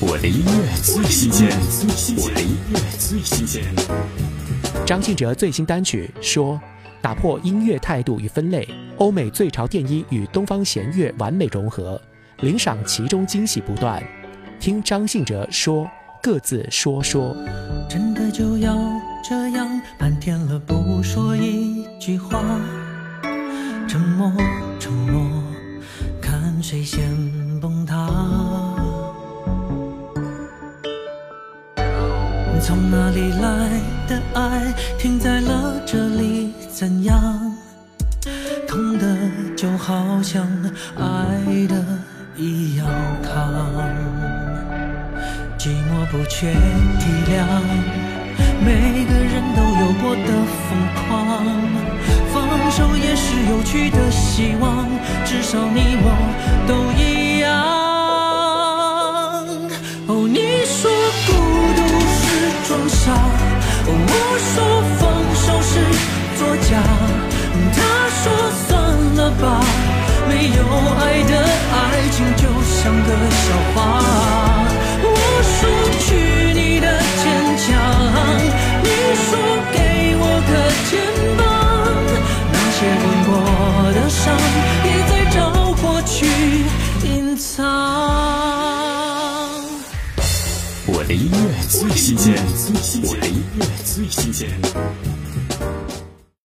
我的音乐最新鲜，我的音乐最新鲜。张信哲最新单曲说，打破音乐态度与分类，欧美最潮电音与东方弦乐完美融合，领赏其中惊喜不断。听张信哲说，各自说说。真的就要这样，半天了不说一句话，沉默，沉默，看谁先崩塌。从哪里来的爱停在了这里？怎样痛的就好像爱的一样烫，寂寞不缺体谅，每个人都有过的疯狂，放手也是有趣的希望，至少你我都我说放手是我的音乐最新鲜，我的音乐最新鲜。